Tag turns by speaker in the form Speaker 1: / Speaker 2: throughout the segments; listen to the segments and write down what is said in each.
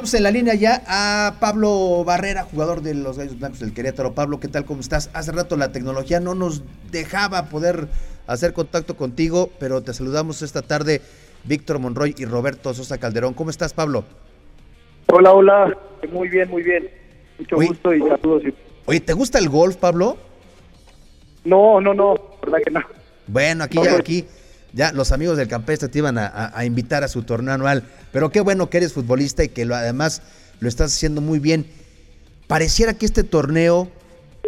Speaker 1: Vamos en la línea ya a Pablo Barrera, jugador de los Gallos Blancos del Querétaro. Pablo, ¿qué tal? ¿Cómo estás? Hace rato la tecnología no nos dejaba poder hacer contacto contigo, pero te saludamos esta tarde, Víctor Monroy y Roberto Sosa Calderón. ¿Cómo estás, Pablo?
Speaker 2: Hola, hola. Muy bien, muy bien. Mucho gusto y saludos.
Speaker 1: Oye, ¿te gusta el golf, Pablo?
Speaker 2: No, no, no, verdad que no.
Speaker 1: Bueno, aquí ya, aquí ya los amigos del campestre te iban a, invitar a su torneo anual, pero qué bueno que eres futbolista y que además lo estás haciendo muy bien. Pareciera que este torneo,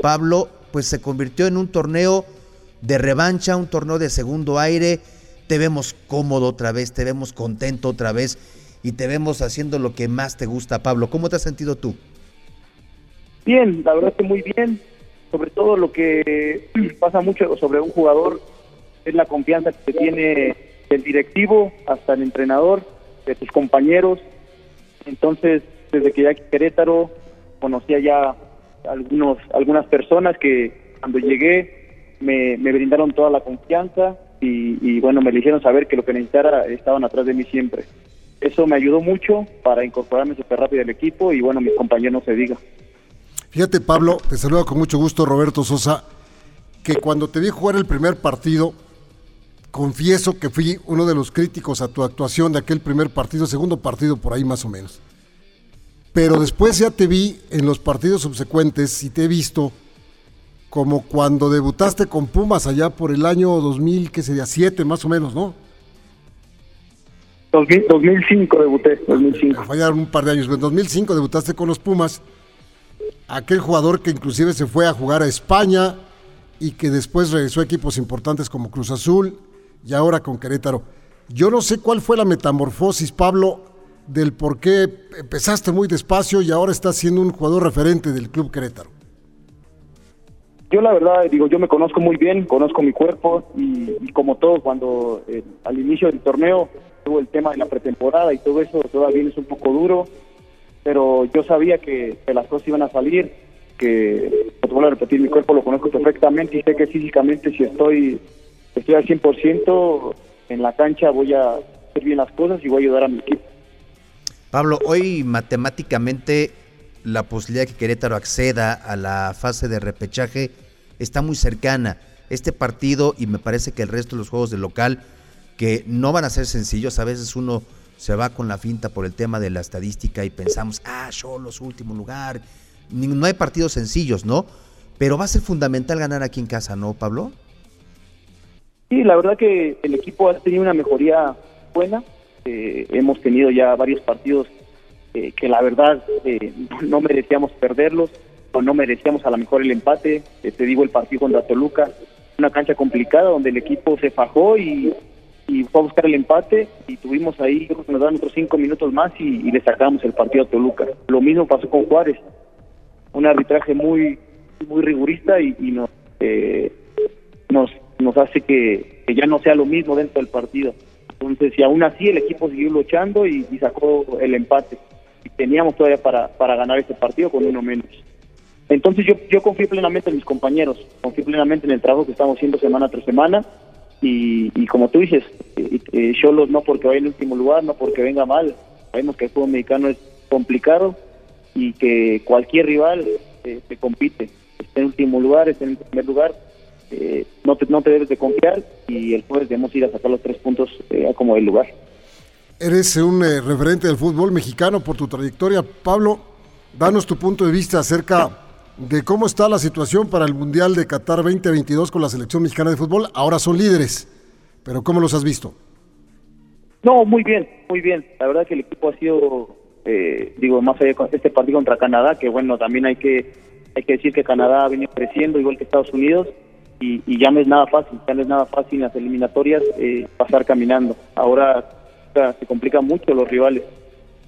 Speaker 1: Pablo, pues se convirtió en un torneo de revancha, un torneo de segundo aire. Te vemos cómodo otra vez, te vemos contento otra vez y te vemos haciendo lo que más te gusta, Pablo. ¿Cómo te has sentido tú?
Speaker 2: Bien, la verdad que muy bien. Sobre todo lo que pasa mucho sobre un jugador es la confianza que tiene el directivo hasta el entrenador, de sus compañeros. Entonces, desde que ya Querétaro conocía ya algunos algunas personas que cuando llegué me, brindaron toda la confianza y, y, bueno, me dijeron saber que lo que necesitara estaban atrás de mí siempre. Eso me ayudó mucho para incorporarme súper rápido al equipo y bueno, mis compañeros no se diga.
Speaker 3: Fíjate Pablo, te saluda con mucho gusto Roberto Sosa, que cuando te vi jugar el primer partido, confieso que fui uno de los críticos a tu actuación de aquel primer partido, segundo partido por ahí más o menos. Pero después ya te vi en los partidos subsecuentes y te he visto como cuando debutaste con Pumas allá por el año 2000, que sería 7 más o menos, ¿no?
Speaker 2: 2005 debuté, 2005.
Speaker 3: Fallaron un par de años, en 2005 debutaste con los Pumas. Aquel jugador que inclusive se fue a jugar a España y que después regresó a equipos importantes como Cruz Azul, y ahora con Querétaro. Yo no sé cuál fue la metamorfosis, Pablo, del por qué empezaste muy despacio y ahora estás siendo un jugador referente del Club Querétaro.
Speaker 2: Yo la verdad, digo, yo me conozco muy bien, conozco mi cuerpo y, como todo, cuando eh, al inicio del torneo tuvo el tema de la pretemporada y todo eso, todavía es un poco duro, pero yo sabía que, las cosas iban a salir, que, te vuelvo a repetir, mi cuerpo lo conozco perfectamente y sé que físicamente si estoy estoy al 100% en la cancha, voy a hacer bien las cosas y voy a ayudar a mi equipo.
Speaker 1: Pablo, hoy matemáticamente la posibilidad de que Querétaro acceda a la fase de repechaje está muy cercana. Este partido y me parece que el resto de los juegos de local que no van a ser sencillos, a veces uno se va con la finta por el tema de la estadística y pensamos, ah, yo los último lugar. No hay partidos sencillos, ¿no? Pero va a ser fundamental ganar aquí en casa, ¿no, Pablo?
Speaker 2: Sí, la verdad que el equipo ha tenido una mejoría buena. Eh, hemos tenido ya varios partidos eh, que la verdad eh, no merecíamos perderlos o no merecíamos a lo mejor el empate. te digo el partido contra Toluca, una cancha complicada donde el equipo se fajó y, fue a buscar el empate y tuvimos ahí, creo que nos dan otros cinco minutos más y, le sacamos el partido a Toluca. Lo mismo pasó con Juárez, un arbitraje muy muy rigurista y, y nos, nos nos hace que, ya no sea lo mismo dentro del partido. Entonces, y aún así el equipo siguió luchando y, sacó el empate. Y teníamos todavía para, para ganar este partido con uno menos. Entonces yo, yo confío plenamente en mis compañeros, confío plenamente en el trabajo que estamos haciendo semana tras semana y, como tú dices, eh, eh no porque vaya en último lugar, no porque venga mal, sabemos que el fútbol mexicano es complicado y que cualquier rival eh, se compite, esté en último lugar, esté en primer lugar, eh, no, te, no te debes de confiar y el jueves debemos ir a sacar los tres puntos eh, a como el lugar.
Speaker 3: Eres un eh, referente del fútbol mexicano por tu trayectoria. Pablo, danos tu punto de vista acerca de cómo está la situación para el Mundial de Qatar 2022 con la selección mexicana de fútbol. Ahora son líderes, pero ¿cómo los has visto?
Speaker 2: No, muy bien, muy bien. La verdad que el equipo ha sido, digo, más allá de este partido contra Canadá, que bueno, también hay que, hay que decir que Canadá ha venido creciendo igual que Estados Unidos y, ya no es nada fácil, ya no es nada fácil en las eliminatorias eh, pasar caminando. Ahora se complican mucho los rivales,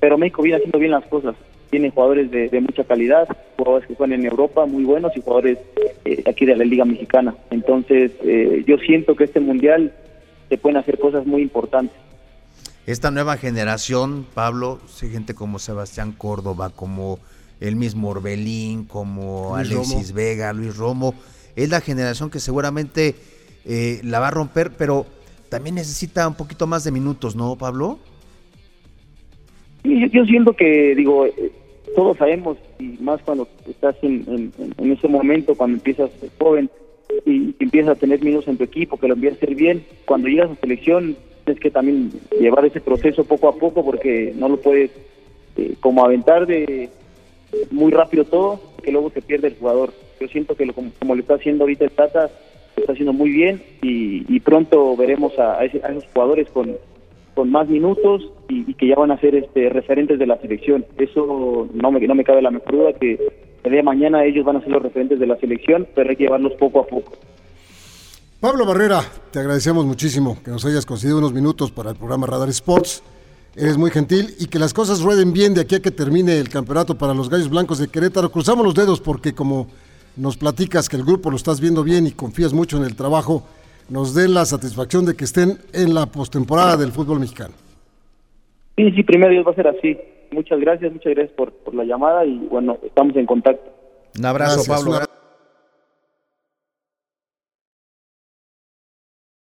Speaker 2: pero México viene haciendo bien las cosas. tiene jugadores de, mucha calidad, jugadores que juegan en Europa muy buenos y jugadores eh, aquí de la Liga Mexicana. Entonces, eh, yo siento que este mundial se pueden hacer cosas muy importantes.
Speaker 1: Esta nueva generación, Pablo, gente como Sebastián Córdoba, como el mismo Orbelín, como Alexis Vega, Luis Romo, es la generación que seguramente eh, la va a romper, pero también necesita un poquito más de minutos, ¿no, Pablo?
Speaker 2: Sí, yo, siento que, digo, eh, todos sabemos, y más cuando estás en, ese momento, cuando empiezas joven y, empiezas a tener minutos en tu equipo, que lo empiezas a hacer bien, cuando llegas a selección tienes que también llevar ese proceso poco a poco porque no lo puedes eh, como aventar de muy rápido todo, que luego se pierde el jugador. Yo siento que lo, como, lo está haciendo ahorita el Tata, lo está haciendo muy bien y, pronto veremos a, a, esos jugadores con, con más minutos y, que ya van a ser este, referentes de la selección. Eso no me, no me cabe la mejor duda que el día de mañana ellos van a ser los referentes de la selección, pero hay que llevarlos poco a poco.
Speaker 3: Pablo Barrera, te agradecemos muchísimo que nos hayas concedido unos minutos para el programa Radar Sports. Eres muy gentil y que las cosas rueden bien de aquí a que termine el campeonato para los Gallos Blancos de Querétaro. Cruzamos los dedos porque como nos platicas que el grupo lo estás viendo bien y confías mucho en el trabajo, nos dé la satisfacción de que estén en la postemporada del fútbol mexicano.
Speaker 2: Sí, sí, primero Dios va a ser así. Muchas gracias, muchas gracias por, por la llamada y bueno, estamos en contacto.
Speaker 1: Un abrazo, Pablo.